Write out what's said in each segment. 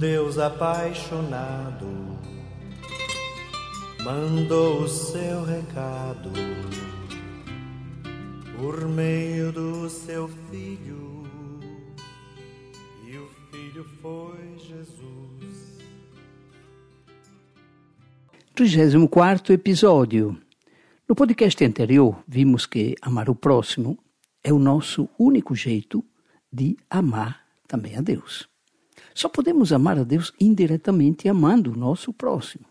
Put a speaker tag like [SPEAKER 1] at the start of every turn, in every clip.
[SPEAKER 1] Deus apaixonado mandou o seu recado por meio do seu filho, e o filho foi Jesus.
[SPEAKER 2] 34 episódio. No podcast anterior, vimos que amar o próximo é o nosso único jeito de amar também a Deus. Só podemos amar a Deus indiretamente amando o nosso próximo.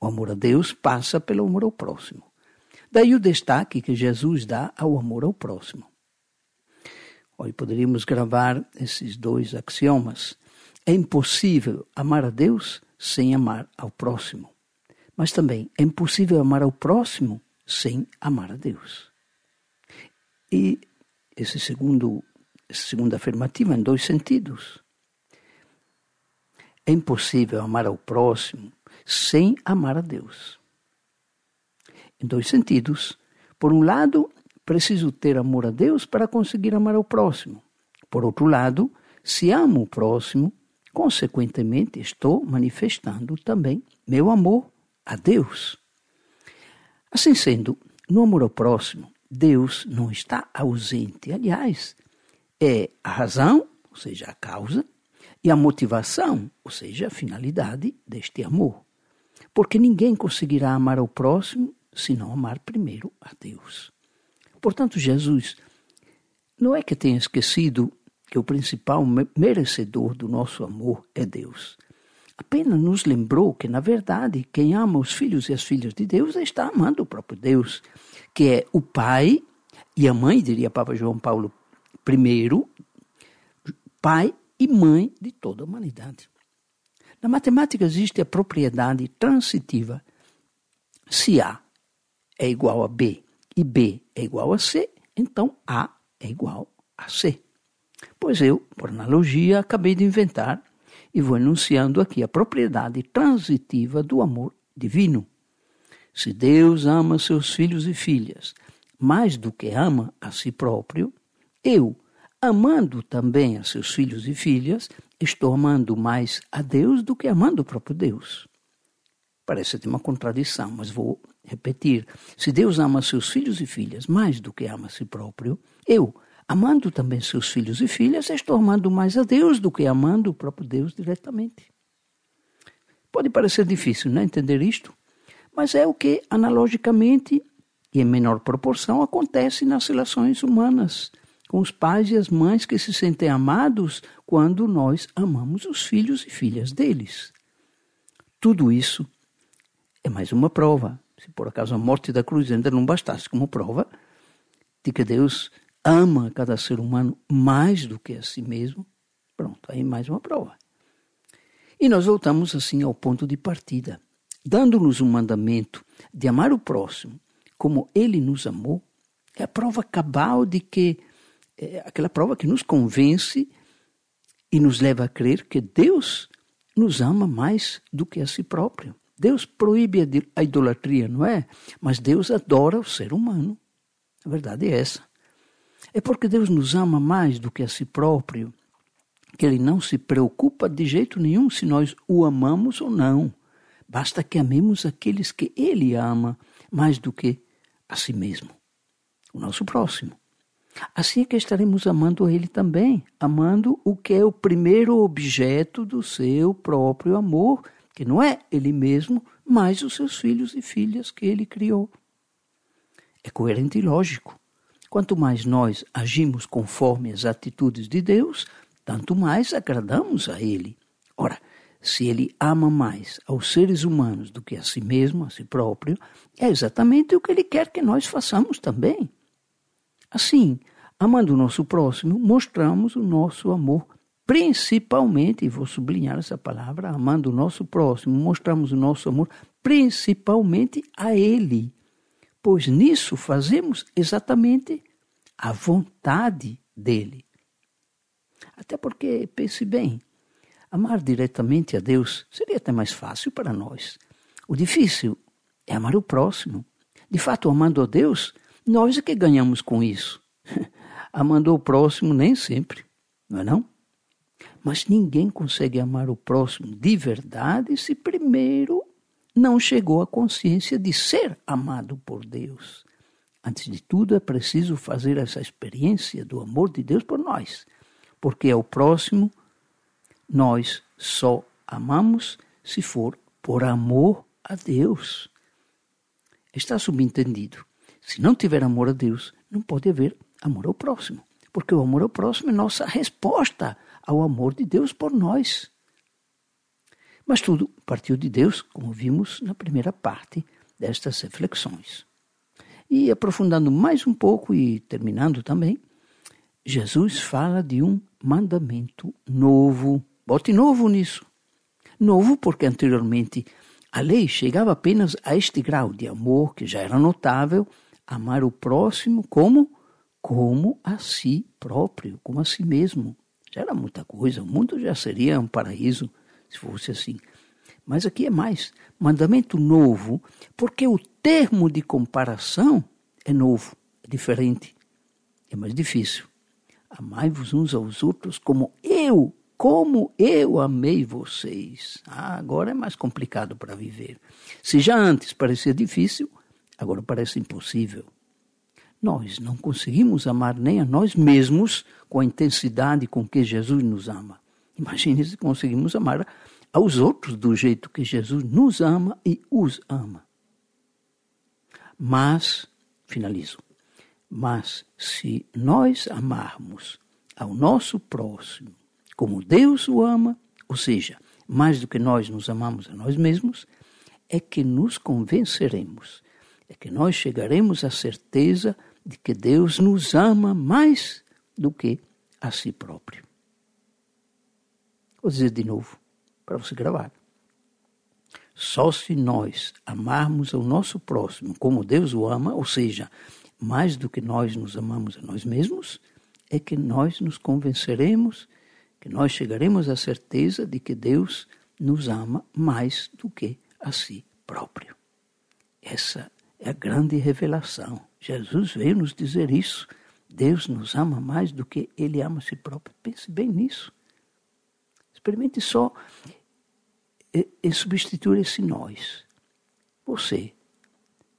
[SPEAKER 2] O amor a Deus passa pelo amor ao próximo. Daí o destaque que Jesus dá ao amor ao próximo. Poderíamos gravar esses dois axiomas. É impossível amar a Deus sem amar ao próximo. Mas também é impossível amar ao próximo sem amar a Deus. E esse segundo, essa segunda afirmativa em dois sentidos. É impossível amar ao próximo sem amar a Deus. Em dois sentidos. Por um lado, preciso ter amor a Deus para conseguir amar ao próximo. Por outro lado, se amo o próximo, consequentemente estou manifestando também meu amor a Deus. Assim sendo, no amor ao próximo, Deus não está ausente. Aliás, é a razão, ou seja, a causa, e a motivação, ou seja, a finalidade deste amor. Porque ninguém conseguirá amar ao próximo se não amar primeiro a Deus. Portanto, Jesus não é que tenha esquecido que o principal merecedor do nosso amor é Deus. Apenas nos lembrou que, na verdade, quem ama os filhos e as filhas de Deus está amando o próprio Deus, que é o pai e a mãe, diria Papa João Paulo I, pai e mãe de toda a humanidade. Na matemática existe a propriedade transitiva. Se A é igual a B e B é igual a C, então A é igual a C. Pois eu, por analogia, acabei de inventar e vou enunciando aqui a propriedade transitiva do amor divino. Se Deus ama seus filhos e filhas mais do que ama a si próprio, eu, amando também a seus filhos e filhas, estou amando mais a Deus do que amando o próprio Deus. Parece ter uma contradição, mas vou repetir. Se Deus ama seus filhos e filhas mais do que ama a si próprio, eu, amando também seus filhos e filhas, estou amando mais a Deus do que amando o próprio Deus diretamente. Pode parecer difícil não entender isto, mas é o que analogicamente e em menor proporção acontece nas relações humanas com os pais e as mães que se sentem amados quando nós amamos os filhos e filhas deles. Tudo isso é mais uma prova. Se por acaso a morte da cruz ainda não bastasse como prova de que Deus ama cada ser humano mais do que a si mesmo, pronto, aí mais uma prova. E nós voltamos assim ao ponto de partida, dando-nos um mandamento de amar o próximo como ele nos amou, é a prova cabal de que é aquela prova que nos convence e nos leva a crer que Deus nos ama mais do que a si próprio. Deus proíbe a idolatria, não é? Mas Deus adora o ser humano. A verdade é essa. É porque Deus nos ama mais do que a si próprio que ele não se preocupa de jeito nenhum se nós o amamos ou não. Basta que amemos aqueles que ele ama mais do que a si mesmo, o nosso próximo. Assim é que estaremos amando Ele também, amando o que é o primeiro objeto do seu próprio amor, que não é Ele mesmo, mas os seus filhos e filhas que Ele criou. É coerente e lógico. Quanto mais nós agimos conforme as atitudes de Deus, tanto mais agradamos a Ele. Ora, se Ele ama mais aos seres humanos do que a si mesmo, a si próprio, é exatamente o que Ele quer que nós façamos também. Assim, amando o nosso próximo, mostramos o nosso amor, principalmente, e vou sublinhar essa palavra, amando o nosso próximo, mostramos o nosso amor principalmente a Ele, pois nisso fazemos exatamente a vontade dele. Até porque, pense bem, amar diretamente a Deus seria até mais fácil para nós. O difícil é amar o próximo. De fato, amando a Deus, nós é que ganhamos com isso. Amando o próximo nem sempre, não é não? Mas ninguém consegue amar o próximo de verdade se primeiro não chegou à consciência de ser amado por Deus. Antes de tudo, é preciso fazer essa experiência do amor de Deus por nós, porque ao próximo nós só amamos se for por amor a Deus. Está subentendido. Se não tiver amor a Deus, não pode haver amor ao próximo, porque o amor ao próximo é nossa resposta ao amor de Deus por nós. Mas tudo partiu de Deus, como vimos na primeira parte destas reflexões. E aprofundando mais um pouco e terminando também, Jesus fala de um mandamento novo. Bote novo nisso. Novo porque anteriormente a lei chegava apenas a este grau de amor que já era notável, amar o próximo como como a si próprio, como a si mesmo. Já era muita coisa, o mundo já seria um paraíso se fosse assim. Mas aqui é mais, mandamento novo, porque o termo de comparação é novo, é diferente, é mais difícil. Amai-vos uns aos outros como eu, como eu amei vocês. Ah, agora é mais complicado para viver. Se já antes parecia difícil, agora parece impossível. Nós não conseguimos amar nem a nós mesmos com a intensidade com que Jesus nos ama. Imagine se conseguimos amar aos outros do jeito que Jesus nos ama e os ama. Mas, finalizo, mas se nós amarmos ao nosso próximo como Deus o ama, ou seja, mais do que nós nos amamos a nós mesmos, é que nos convenceremos, é que nós chegaremos à certeza de que Deus nos ama mais do que a si próprio. Vou dizer de novo para você gravar. Só se nós amarmos o nosso próximo como Deus o ama, ou seja, mais do que nós nos amamos a nós mesmos, é que nós nos convenceremos, que nós chegaremos à certeza de que Deus nos ama mais do que a si próprio. Essa é a grande revelação. Jesus veio nos dizer isso. Deus nos ama mais do que ele ama a si próprio. Pense bem nisso. Experimente só em substituir esse nós. Você,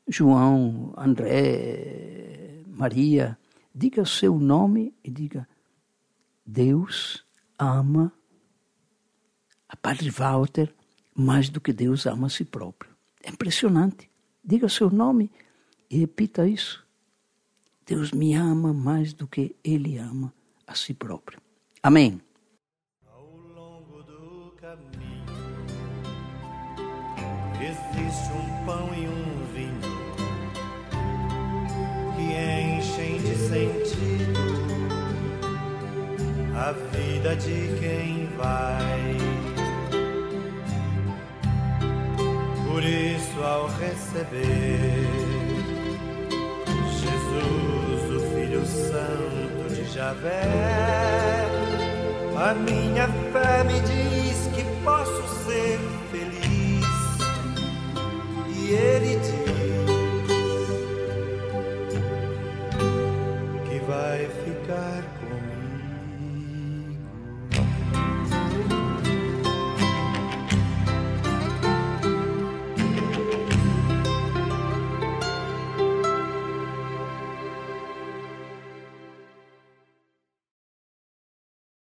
[SPEAKER 2] João, André, Maria, diga seu nome e diga: Deus ama a Padre Walter mais do que Deus ama a si próprio. É impressionante. Diga seu nome e repita isso. Deus me ama mais do que ele ama a si próprio. Amém.
[SPEAKER 1] Existe um pão e um vinho que enchem de sentido a vida de quem vai. Receber Jesus, o Filho Santo de Javé, a minha fé me diz que posso ser eternity.